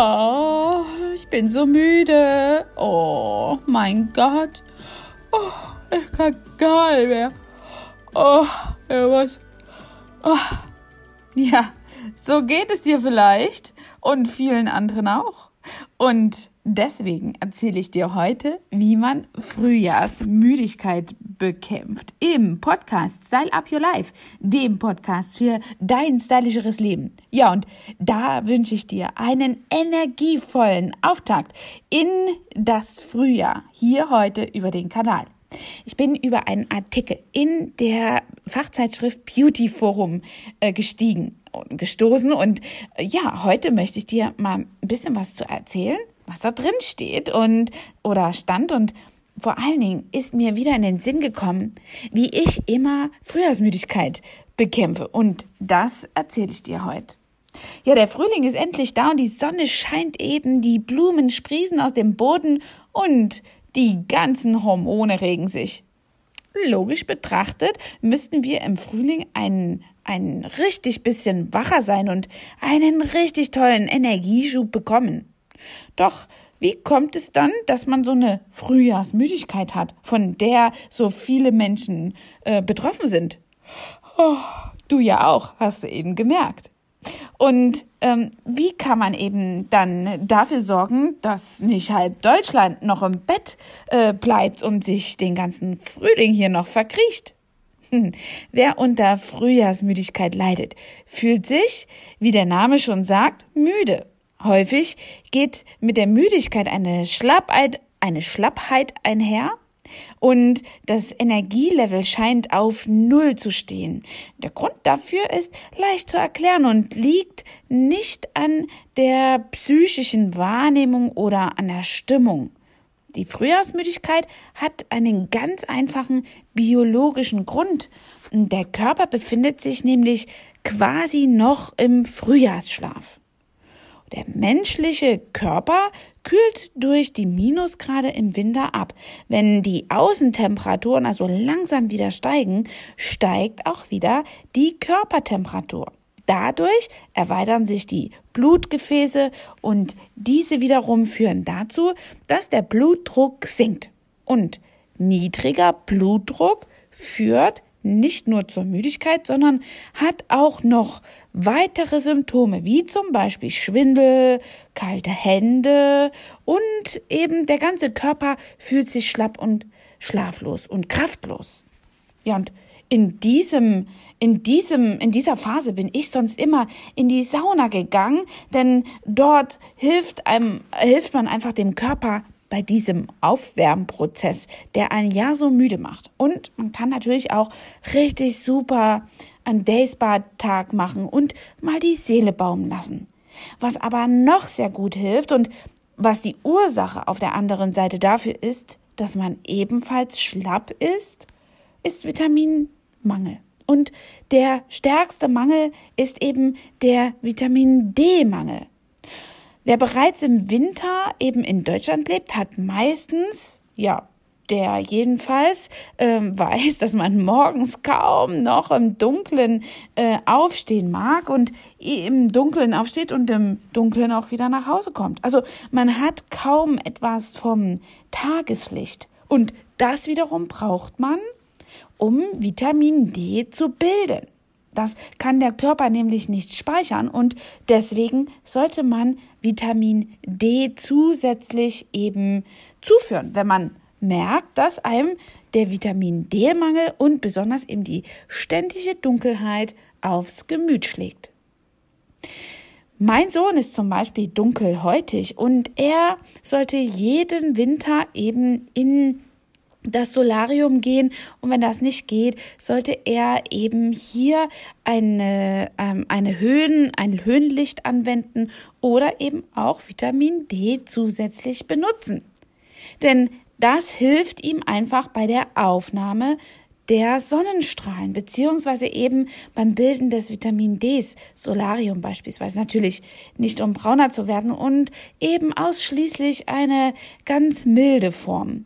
Oh, ich bin so müde. Oh, mein Gott. Oh, ich kann gar nicht mehr. Oh, ja, was? Oh. Ja, so geht es dir vielleicht und vielen anderen auch. Und deswegen erzähle ich dir heute, wie man Frühjahrsmüdigkeit bekämpft im Podcast Style Up Your Life, dem Podcast für dein stylischeres Leben. Ja, und da wünsche ich dir einen energievollen Auftakt in das Frühjahr hier heute über den Kanal. Ich bin über einen Artikel in der Fachzeitschrift Beauty Forum äh, gestiegen und gestoßen und äh, ja, heute möchte ich dir mal ein bisschen was zu erzählen, was da drin steht und oder stand und vor allen Dingen ist mir wieder in den Sinn gekommen, wie ich immer Frühjahrsmüdigkeit bekämpfe und das erzähle ich dir heute. Ja, der Frühling ist endlich da und die Sonne scheint eben, die Blumen sprießen aus dem Boden und die ganzen Hormone regen sich. Logisch betrachtet müssten wir im Frühling ein, ein richtig bisschen wacher sein und einen richtig tollen Energieschub bekommen. Doch wie kommt es dann, dass man so eine Frühjahrsmüdigkeit hat, von der so viele Menschen äh, betroffen sind? Oh, du ja auch, hast du eben gemerkt. Und ähm, wie kann man eben dann dafür sorgen, dass nicht halb Deutschland noch im Bett äh, bleibt und sich den ganzen Frühling hier noch verkriecht? Wer unter Frühjahrsmüdigkeit leidet, fühlt sich, wie der Name schon sagt, müde. Häufig geht mit der Müdigkeit eine Schlappheit, eine Schlappheit einher und das Energielevel scheint auf Null zu stehen. Der Grund dafür ist leicht zu erklären und liegt nicht an der psychischen Wahrnehmung oder an der Stimmung. Die Frühjahrsmüdigkeit hat einen ganz einfachen biologischen Grund. Der Körper befindet sich nämlich quasi noch im Frühjahrsschlaf. Der menschliche Körper kühlt durch die Minusgrade im Winter ab. Wenn die Außentemperaturen also langsam wieder steigen, steigt auch wieder die Körpertemperatur. Dadurch erweitern sich die Blutgefäße und diese wiederum führen dazu, dass der Blutdruck sinkt. Und niedriger Blutdruck führt nicht nur zur Müdigkeit, sondern hat auch noch weitere Symptome, wie zum Beispiel Schwindel, kalte Hände und eben der ganze Körper fühlt sich schlapp und schlaflos und kraftlos. Ja, und in diesem, in diesem, in dieser Phase bin ich sonst immer in die Sauna gegangen, denn dort hilft einem, hilft man einfach dem Körper bei diesem Aufwärmprozess, der einen ja so müde macht. Und man kann natürlich auch richtig super einen Dayspa-Tag machen und mal die Seele baumen lassen. Was aber noch sehr gut hilft und was die Ursache auf der anderen Seite dafür ist, dass man ebenfalls schlapp ist, ist Vitaminmangel. Und der stärkste Mangel ist eben der Vitamin D-Mangel. Wer bereits im Winter eben in Deutschland lebt, hat meistens, ja, der jedenfalls ähm, weiß, dass man morgens kaum noch im Dunkeln äh, aufstehen mag und im Dunkeln aufsteht und im Dunkeln auch wieder nach Hause kommt. Also man hat kaum etwas vom Tageslicht. Und das wiederum braucht man, um Vitamin D zu bilden. Das kann der Körper nämlich nicht speichern und deswegen sollte man Vitamin D zusätzlich eben zuführen, wenn man merkt, dass einem der Vitamin D-Mangel und besonders eben die ständige Dunkelheit aufs Gemüt schlägt. Mein Sohn ist zum Beispiel dunkelhäutig und er sollte jeden Winter eben in das Solarium gehen und wenn das nicht geht, sollte er eben hier eine, ähm, eine Höhen, ein Höhenlicht anwenden oder eben auch Vitamin D zusätzlich benutzen. Denn das hilft ihm einfach bei der Aufnahme der Sonnenstrahlen, beziehungsweise eben beim Bilden des Vitamin Ds, Solarium beispielsweise, natürlich nicht um brauner zu werden und eben ausschließlich eine ganz milde Form.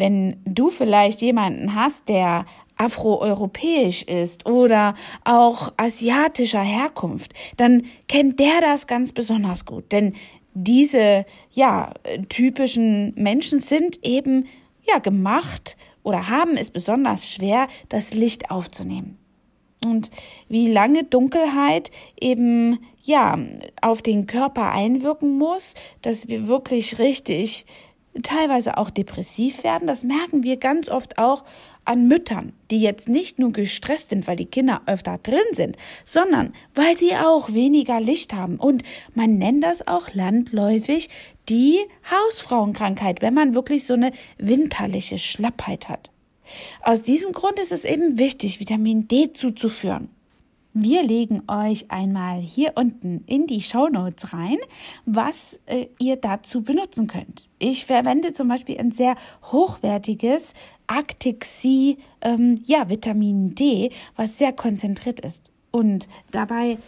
Wenn du vielleicht jemanden hast, der afroeuropäisch ist oder auch asiatischer Herkunft, dann kennt der das ganz besonders gut. Denn diese, ja, typischen Menschen sind eben, ja, gemacht oder haben es besonders schwer, das Licht aufzunehmen. Und wie lange Dunkelheit eben ja auf den Körper einwirken muss, dass wir wirklich richtig teilweise auch depressiv werden. Das merken wir ganz oft auch an Müttern, die jetzt nicht nur gestresst sind, weil die Kinder öfter drin sind, sondern weil sie auch weniger Licht haben. Und man nennt das auch landläufig die Hausfrauenkrankheit, wenn man wirklich so eine winterliche Schlappheit hat. Aus diesem Grund ist es eben wichtig, Vitamin D zuzuführen. Wir legen euch einmal hier unten in die Show Notes rein, was äh, ihr dazu benutzen könnt. Ich verwende zum Beispiel ein sehr hochwertiges Actixi ähm, ja, Vitamin D, was sehr konzentriert ist. Und dabei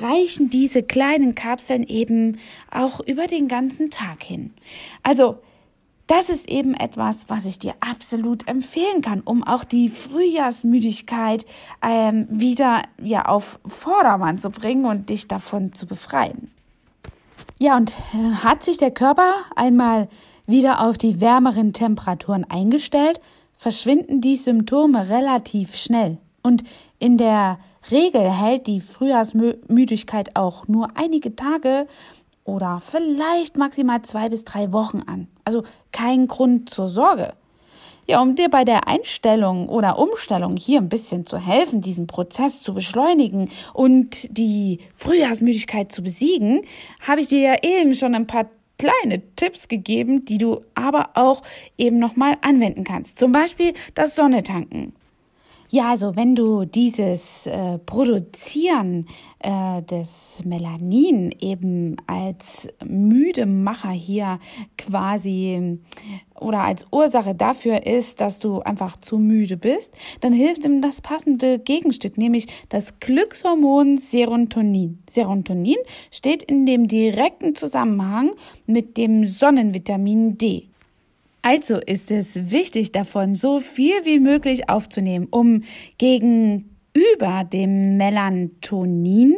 reichen diese kleinen Kapseln eben auch über den ganzen Tag hin. Also das ist eben etwas, was ich dir absolut empfehlen kann, um auch die Frühjahrsmüdigkeit ähm, wieder ja auf Vordermann zu bringen und dich davon zu befreien. Ja, und äh, hat sich der Körper einmal wieder auf die wärmeren Temperaturen eingestellt, verschwinden die Symptome relativ schnell. Und in der Regel hält die Frühjahrsmüdigkeit auch nur einige Tage oder vielleicht maximal zwei bis drei Wochen an. Also kein Grund zur Sorge. Ja, um dir bei der Einstellung oder Umstellung hier ein bisschen zu helfen, diesen Prozess zu beschleunigen und die Frühjahrsmüdigkeit zu besiegen, habe ich dir ja eben schon ein paar kleine Tipps gegeben, die du aber auch eben nochmal anwenden kannst. Zum Beispiel das Sonnetanken. Ja, also wenn du dieses äh, Produzieren äh, des Melanin eben als müde Macher hier quasi oder als Ursache dafür ist, dass du einfach zu müde bist, dann hilft ihm das passende Gegenstück, nämlich das Glückshormon Serotonin. Serotonin steht in dem direkten Zusammenhang mit dem Sonnenvitamin D. Also ist es wichtig davon, so viel wie möglich aufzunehmen, um gegenüber dem Melatonin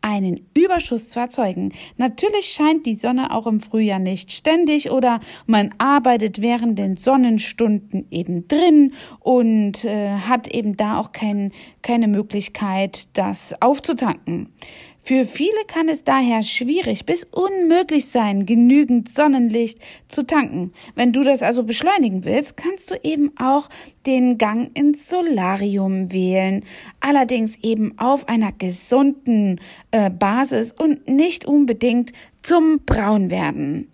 einen Überschuss zu erzeugen. Natürlich scheint die Sonne auch im Frühjahr nicht ständig oder man arbeitet während den Sonnenstunden eben drin und äh, hat eben da auch kein, keine Möglichkeit, das aufzutanken. Für viele kann es daher schwierig bis unmöglich sein, genügend Sonnenlicht zu tanken. Wenn du das also beschleunigen willst, kannst du eben auch den Gang ins Solarium wählen. Allerdings eben auf einer gesunden äh, Basis und nicht unbedingt zum Braunwerden.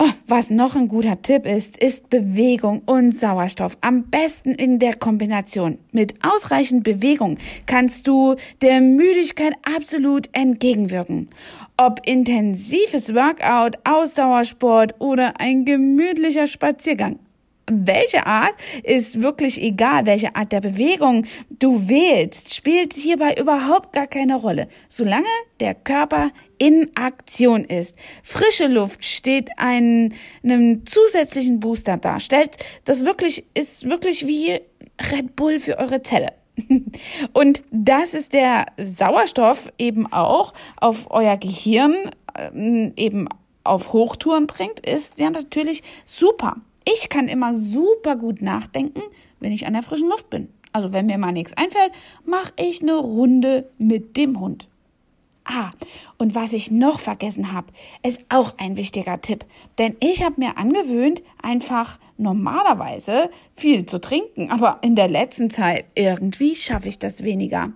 Oh, was noch ein guter Tipp ist, ist Bewegung und Sauerstoff. Am besten in der Kombination. Mit ausreichend Bewegung kannst du der Müdigkeit absolut entgegenwirken. Ob intensives Workout, Ausdauersport oder ein gemütlicher Spaziergang welche Art ist wirklich egal, welche Art der Bewegung du wählst, spielt hierbei überhaupt gar keine Rolle, solange der Körper in Aktion ist. Frische Luft steht einen, einem zusätzlichen Booster dar. Stellt das wirklich, ist wirklich wie Red Bull für eure Zelle. Und das ist der Sauerstoff eben auch auf euer Gehirn ähm, eben auf Hochtouren bringt, ist ja natürlich super. Ich kann immer super gut nachdenken, wenn ich an der frischen Luft bin. Also wenn mir mal nichts einfällt, mache ich eine Runde mit dem Hund. Ah, und was ich noch vergessen habe, ist auch ein wichtiger Tipp. Denn ich habe mir angewöhnt, einfach normalerweise viel zu trinken. Aber in der letzten Zeit irgendwie schaffe ich das weniger.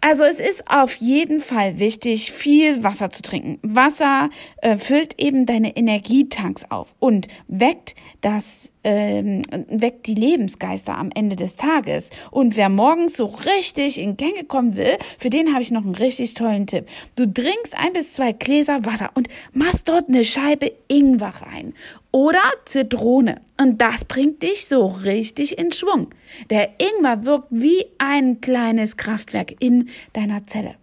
Also es ist auf jeden Fall wichtig, viel Wasser zu trinken. Wasser äh, füllt eben deine Energietanks auf und weckt das ähm, weckt die Lebensgeister am Ende des Tages. Und wer morgens so richtig in Gänge kommen will, für den habe ich noch einen richtig tollen Tipp. Du trinkst ein bis zwei Gläser Wasser und machst dort eine Scheibe Ingwer rein oder Zitrone. Und das bringt dich so richtig in Schwung. Der Ingwer wirkt wie ein kleines Kraftwerk in deiner Zelle.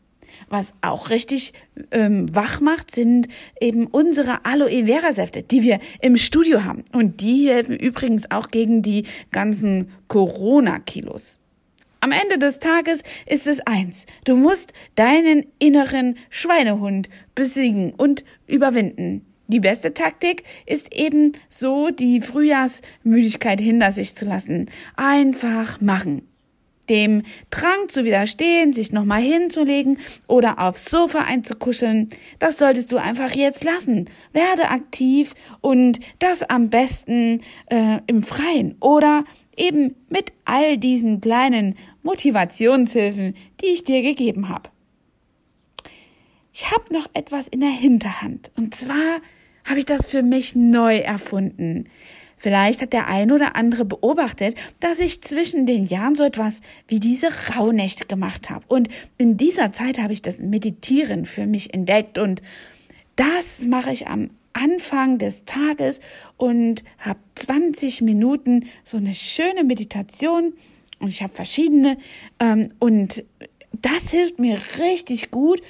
was auch richtig ähm, wach macht, sind eben unsere Aloe Vera Säfte, die wir im Studio haben. Und die helfen übrigens auch gegen die ganzen Corona-Kilos. Am Ende des Tages ist es eins. Du musst deinen inneren Schweinehund besiegen und überwinden. Die beste Taktik ist eben so, die Frühjahrsmüdigkeit hinter sich zu lassen. Einfach machen. Dem Drang zu widerstehen, sich nochmal hinzulegen oder aufs Sofa einzukuscheln, das solltest du einfach jetzt lassen. Werde aktiv und das am besten äh, im Freien oder eben mit all diesen kleinen Motivationshilfen, die ich dir gegeben habe. Ich habe noch etwas in der Hinterhand. Und zwar habe ich das für mich neu erfunden. Vielleicht hat der ein oder andere beobachtet, dass ich zwischen den Jahren so etwas wie diese Rauhnächte gemacht habe. Und in dieser Zeit habe ich das Meditieren für mich entdeckt. Und das mache ich am Anfang des Tages und habe 20 Minuten so eine schöne Meditation und ich habe verschiedene ähm, und das hilft mir richtig gut.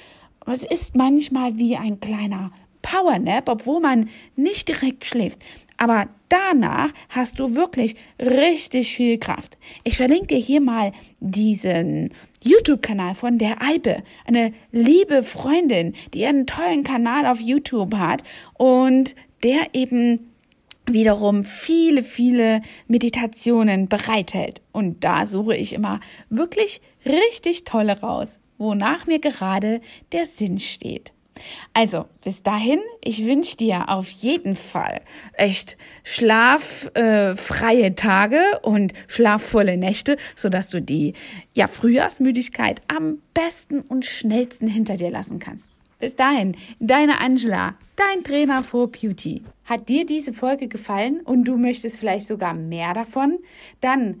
Es ist manchmal wie ein kleiner Powernap, obwohl man nicht direkt schläft. Aber danach hast du wirklich richtig viel Kraft. Ich verlinke dir hier mal diesen YouTube-Kanal von der Eibe, eine liebe Freundin, die einen tollen Kanal auf YouTube hat und der eben wiederum viele, viele Meditationen bereithält. Und da suche ich immer wirklich richtig tolle raus, wonach mir gerade der Sinn steht. Also, bis dahin, ich wünsche dir auf jeden Fall echt schlaffreie äh, Tage und schlafvolle Nächte, sodass du die ja, Frühjahrsmüdigkeit am besten und schnellsten hinter dir lassen kannst. Bis dahin, deine Angela, dein Trainer for Beauty. Hat dir diese Folge gefallen und du möchtest vielleicht sogar mehr davon? Dann